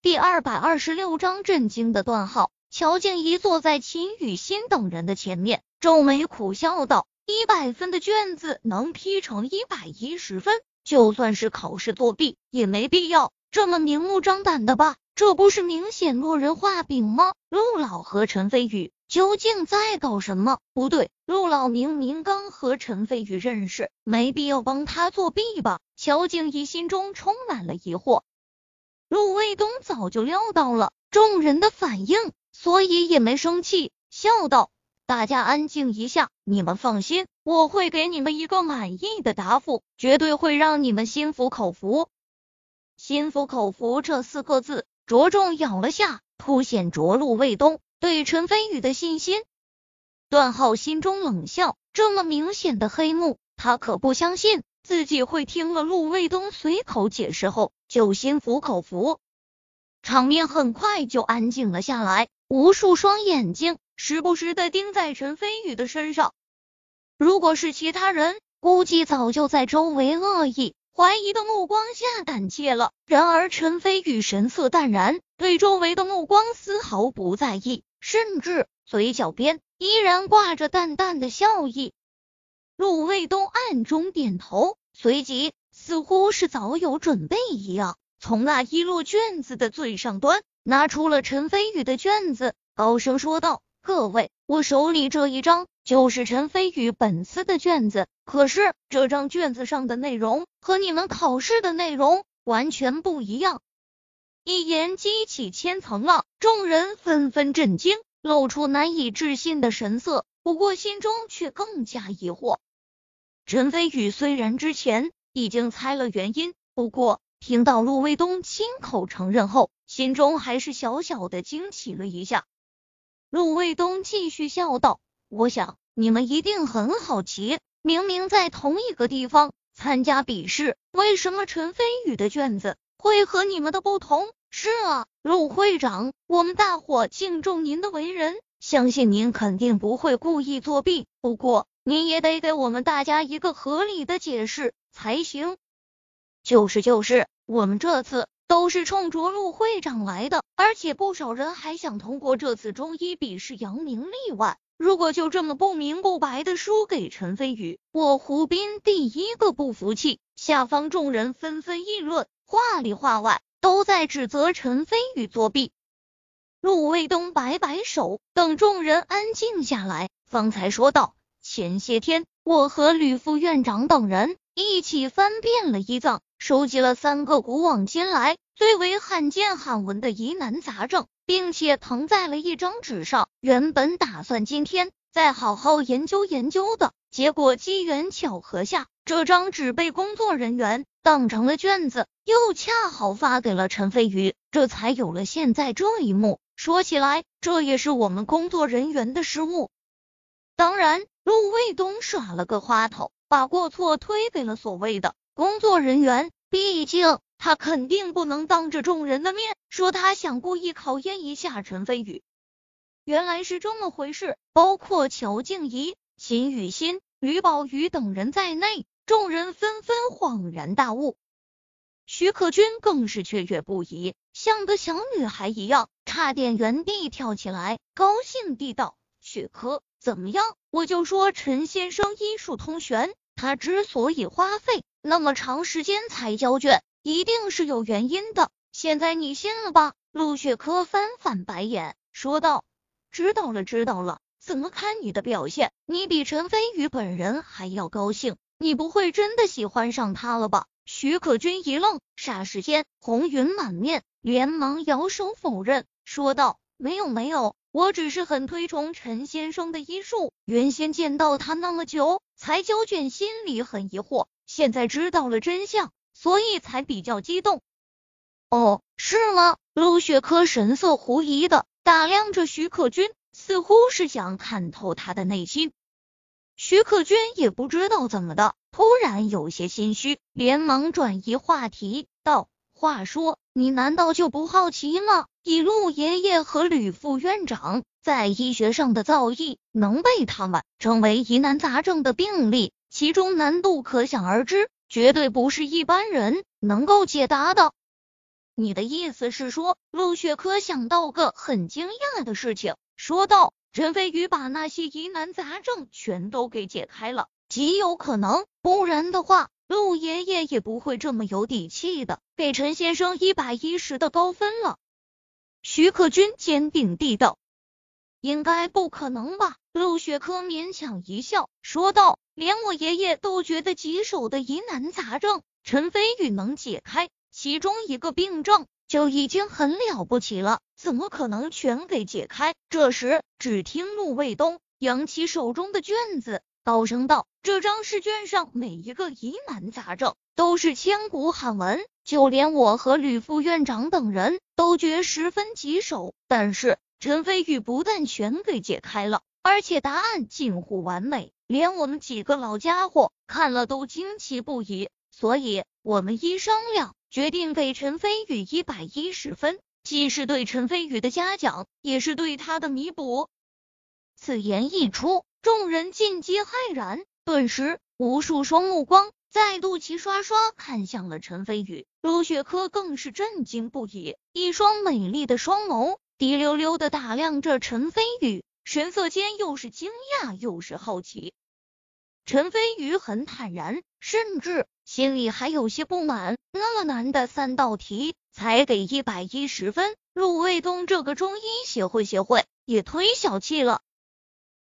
第二百二十六章震惊的段号。乔静怡坐在秦雨欣等人的前面，皱眉苦笑道：“一百分的卷子能批成一百一十分，就算是考试作弊，也没必要这么明目张胆的吧？这不是明显落人画饼吗？陆老和陈飞宇究竟在搞什么？不对，陆老明明刚和陈飞宇认识，没必要帮他作弊吧？”乔静怡心中充满了疑惑。陆卫东早就料到了众人的反应。所以也没生气，笑道：“大家安静一下，你们放心，我会给你们一个满意的答复，绝对会让你们心服口服。”心服口服这四个字，着重咬了下，凸显着陆卫东对陈飞宇的信心。段浩心中冷笑，这么明显的黑幕，他可不相信自己会听了陆卫东随口解释后就心服口服。场面很快就安静了下来。无数双眼睛时不时的盯在陈飞宇的身上，如果是其他人，估计早就在周围恶意怀疑的目光下胆怯了。然而陈飞宇神色淡然，对周围的目光丝毫不在意，甚至嘴角边依然挂着淡淡的笑意。陆卫东暗中点头，随即似乎是早有准备一样，从那一摞卷子的最上端。拿出了陈飞宇的卷子，高声说道：“各位，我手里这一张就是陈飞宇本次的卷子。可是这张卷子上的内容和你们考试的内容完全不一样。”一言激起千层浪，众人纷纷震惊，露出难以置信的神色。不过心中却更加疑惑。陈飞宇虽然之前已经猜了原因，不过。听到陆卫东亲口承认后，心中还是小小的惊奇了一下。陆卫东继续笑道：“我想你们一定很好奇，明明在同一个地方参加笔试，为什么陈飞宇的卷子会和你们的不同？是啊，陆会长，我们大伙敬重您的为人，相信您肯定不会故意作弊。不过，您也得给我们大家一个合理的解释才行。”就是就是，我们这次都是冲着陆会长来的，而且不少人还想通过这次中医笔试扬名立万。如果就这么不明不白的输给陈飞宇，我胡斌第一个不服气。下方众人纷纷议论，话里话外都在指责陈飞宇作弊。陆卫东摆摆手，等众人安静下来，方才说道：“前些天，我和吕副院长等人一起翻遍了医藏。”收集了三个古往今来最为罕见罕闻的疑难杂症，并且誊在了一张纸上。原本打算今天再好好研究研究的，结果机缘巧合下，这张纸被工作人员当成了卷子，又恰好发给了陈飞宇，这才有了现在这一幕。说起来，这也是我们工作人员的失误。当然，陆卫东耍了个花头，把过错推给了所谓的。工作人员，毕竟他肯定不能当着众人的面说他想故意考验一下陈飞宇。原来是这么回事，包括乔静怡、秦雨欣、吕宝瑜等人在内，众人纷纷恍然大悟。徐可君更是雀跃不已，像个小女孩一样，差点原地跳起来，高兴地道：“雪珂，怎么样？我就说陈先生医术通玄，他之所以花费。”那么长时间才交卷，一定是有原因的。现在你信了吧？陆雪珂翻翻白眼，说道：“知道了，知道了。怎么看你的表现，你比陈飞宇本人还要高兴？你不会真的喜欢上他了吧？”徐可君一愣，霎时间红云满面，连忙摇手否认，说道：“没有，没有，我只是很推崇陈先生的医术。原先见到他那么久才交卷，心里很疑惑。”现在知道了真相，所以才比较激动。哦，是吗？陆雪珂神色狐疑的打量着徐克军，似乎是想看透他的内心。徐克军也不知道怎么的，突然有些心虚，连忙转移话题道：“话说，你难道就不好奇吗？以陆爷爷和吕副院长在医学上的造诣，能被他们称为疑难杂症的病例？”其中难度可想而知，绝对不是一般人能够解答的。你的意思是说，陆雪珂想到个很惊讶的事情，说道：“陈飞宇把那些疑难杂症全都给解开了，极有可能，不然的话，陆爷爷也不会这么有底气的给陈先生一百一十的高分了。”徐克军坚定地道：“应该不可能吧？”陆雪珂勉强一笑，说道：“连我爷爷都觉得棘手的疑难杂症，陈飞宇能解开其中一个病症，就已经很了不起了，怎么可能全给解开？”这时，只听陆卫东扬起手中的卷子，高声道：“这张试卷上每一个疑难杂症都是千古罕闻。”就连我和吕副院长等人都觉十分棘手，但是陈飞宇不但全给解开了，而且答案近乎完美，连我们几个老家伙看了都惊奇不已。所以，我们一商量，决定给陈飞宇一百一十分，既是对陈飞宇的嘉奖，也是对他的弥补。此言一出，众人尽皆骇然，顿时无数双目光。再度齐刷刷看向了陈飞宇，陆雪珂更是震惊不已，一双美丽的双眸滴溜溜的打量着陈飞宇，神色间又是惊讶又是好奇。陈飞宇很坦然，甚至心里还有些不满，那么难的三道题才给一百一十分，陆卫东这个中医协会协会也忒小气了。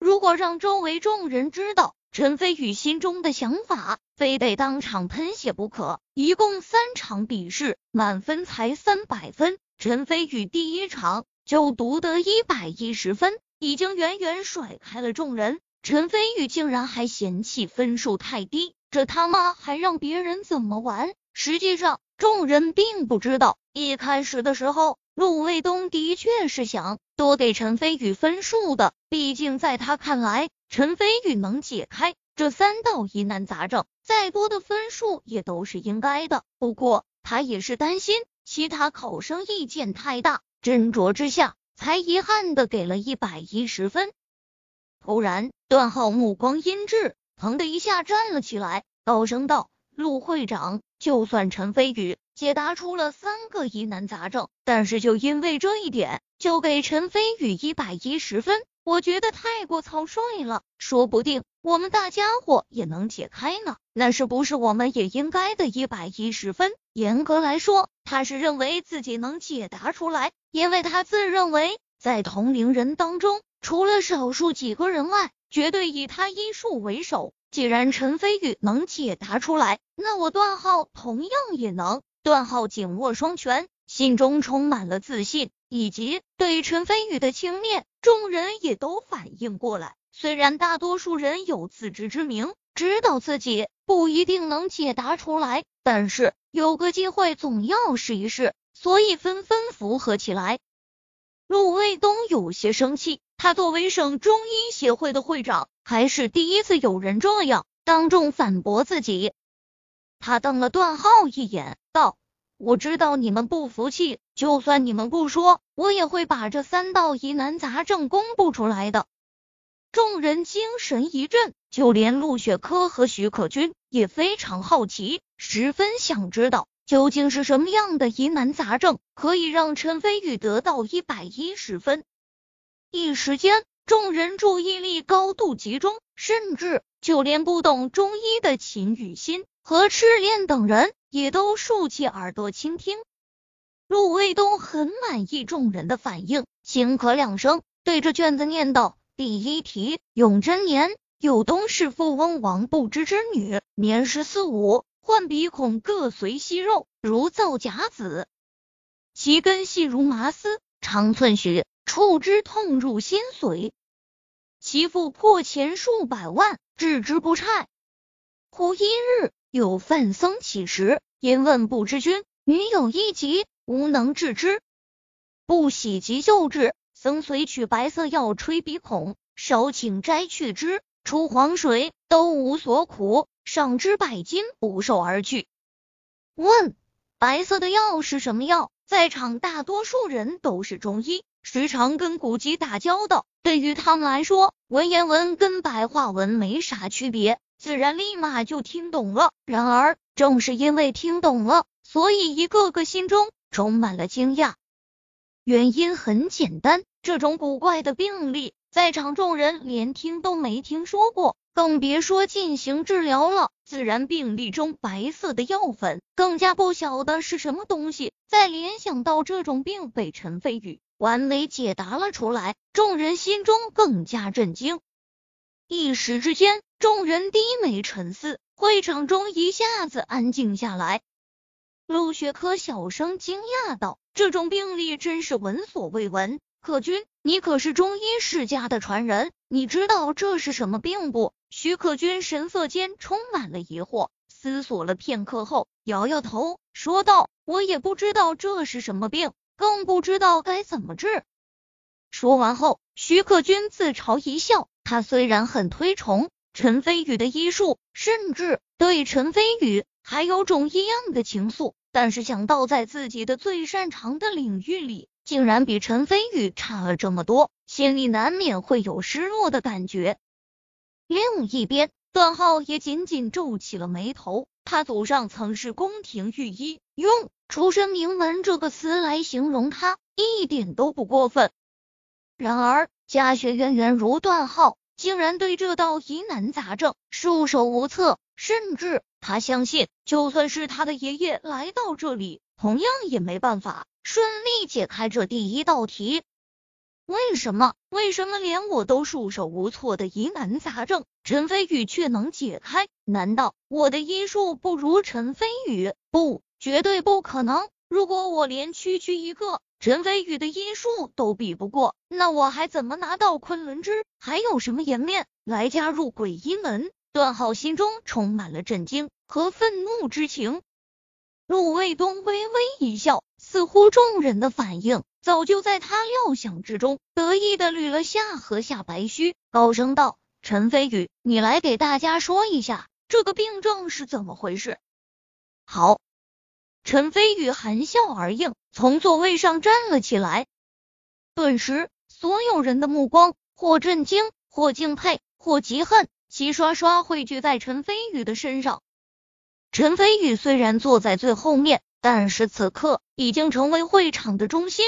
如果让周围众人知道，陈飞宇心中的想法，非得当场喷血不可。一共三场笔试，满分才三百分，陈飞宇第一场就独得一百一十分，已经远远甩开了众人。陈飞宇竟然还嫌弃分数太低，这他妈还让别人怎么玩？实际上，众人并不知道，一开始的时候，陆卫东的确是想多给陈飞宇分数的，毕竟在他看来。陈飞宇能解开这三道疑难杂症，再多的分数也都是应该的。不过他也是担心其他考生意见太大，斟酌之下才遗憾的给了一百一十分。突然，段浩目光阴滞，腾的一下站了起来，高声道：“陆会长，就算陈飞宇解答出了三个疑难杂症，但是就因为这一点，就给陈飞宇一百一十分。”我觉得太过草率了，说不定我们大家伙也能解开呢。那是不是我们也应该的一百一十分？严格来说，他是认为自己能解答出来，因为他自认为在同龄人当中，除了少数几个人外，绝对以他医术为首。既然陈飞宇能解答出来，那我段浩同样也能。段浩紧握双拳，心中充满了自信。以及对陈飞宇的轻蔑，众人也都反应过来。虽然大多数人有自知之明，知道自己不一定能解答出来，但是有个机会总要试一试，所以纷纷附和起来。陆卫东有些生气，他作为省中医协会的会长，还是第一次有人这样当众反驳自己。他瞪了段浩一眼，道。我知道你们不服气，就算你们不说，我也会把这三道疑难杂症公布出来的。众人精神一振，就连陆雪珂和徐可君也非常好奇，十分想知道究竟是什么样的疑难杂症可以让陈飞宇得到一百一十分。一时间，众人注意力高度集中，甚至就连不懂中医的秦雨欣和赤练等人。也都竖起耳朵倾听。陆卫东很满意众人的反应，轻咳两声，对着卷子念道：“第一题，永贞年，有东市富翁王不知之女，年十四五，患鼻孔各随息肉，如造假子，其根细如麻丝，长寸许，触之痛入心髓，其父破钱数百万，治之不差。忽一日。”有范僧乞食，因问不知君，女有一疾，无能治之，不喜急救治。僧随取白色药吹鼻孔，少请摘去之，出黄水，都无所苦，赏之百金，不受而去。问白色的药是什么药？在场大多数人都是中医，时常跟古籍打交道，对于他们来说，文言文跟白话文没啥区别。自然立马就听懂了。然而，正是因为听懂了，所以一个个心中充满了惊讶。原因很简单，这种古怪的病例，在场众人连听都没听说过，更别说进行治疗了。自然，病例中白色的药粉，更加不晓得是什么东西。再联想到这种病被陈飞宇完美解答了出来，众人心中更加震惊。一时之间，众人低眉沉思，会场中一下子安静下来。陆雪珂小声惊讶道：“这种病例真是闻所未闻。可君，你可是中医世家的传人，你知道这是什么病不？”徐可君神色间充满了疑惑，思索了片刻后，摇摇头，说道：“我也不知道这是什么病，更不知道该怎么治。”说完后，徐可君自嘲一笑。他虽然很推崇陈飞宇的医术，甚至对陈飞宇还有种异样的情愫。但是想到在自己的最擅长的领域里，竟然比陈飞宇差了这么多，心里难免会有失落的感觉。另一边，段浩也紧紧皱起了眉头。他祖上曾是宫廷御医，用出身名门这个词来形容他，一点都不过分。然而，家学渊源如断后，竟然对这道疑难杂症束手无策，甚至。他相信，就算是他的爷爷来到这里，同样也没办法顺利解开这第一道题。为什么？为什么连我都束手无措的疑难杂症，陈飞宇却能解开？难道我的医术不如陈飞宇？不，绝对不可能！如果我连区区一个陈飞宇的医术都比不过，那我还怎么拿到昆仑之？还有什么颜面来加入鬼医门？段浩心中充满了震惊和愤怒之情。陆卫东微微一笑，似乎众人的反应早就在他料想之中，得意的捋了下颌下白须，高声道：“陈飞宇，你来给大家说一下这个病症是怎么回事。”好，陈飞宇含笑而应，从座位上站了起来。顿时，所有人的目光或震惊，或敬佩，或嫉恨。齐刷刷汇聚在陈飞宇的身上。陈飞宇虽然坐在最后面，但是此刻已经成为会场的中心。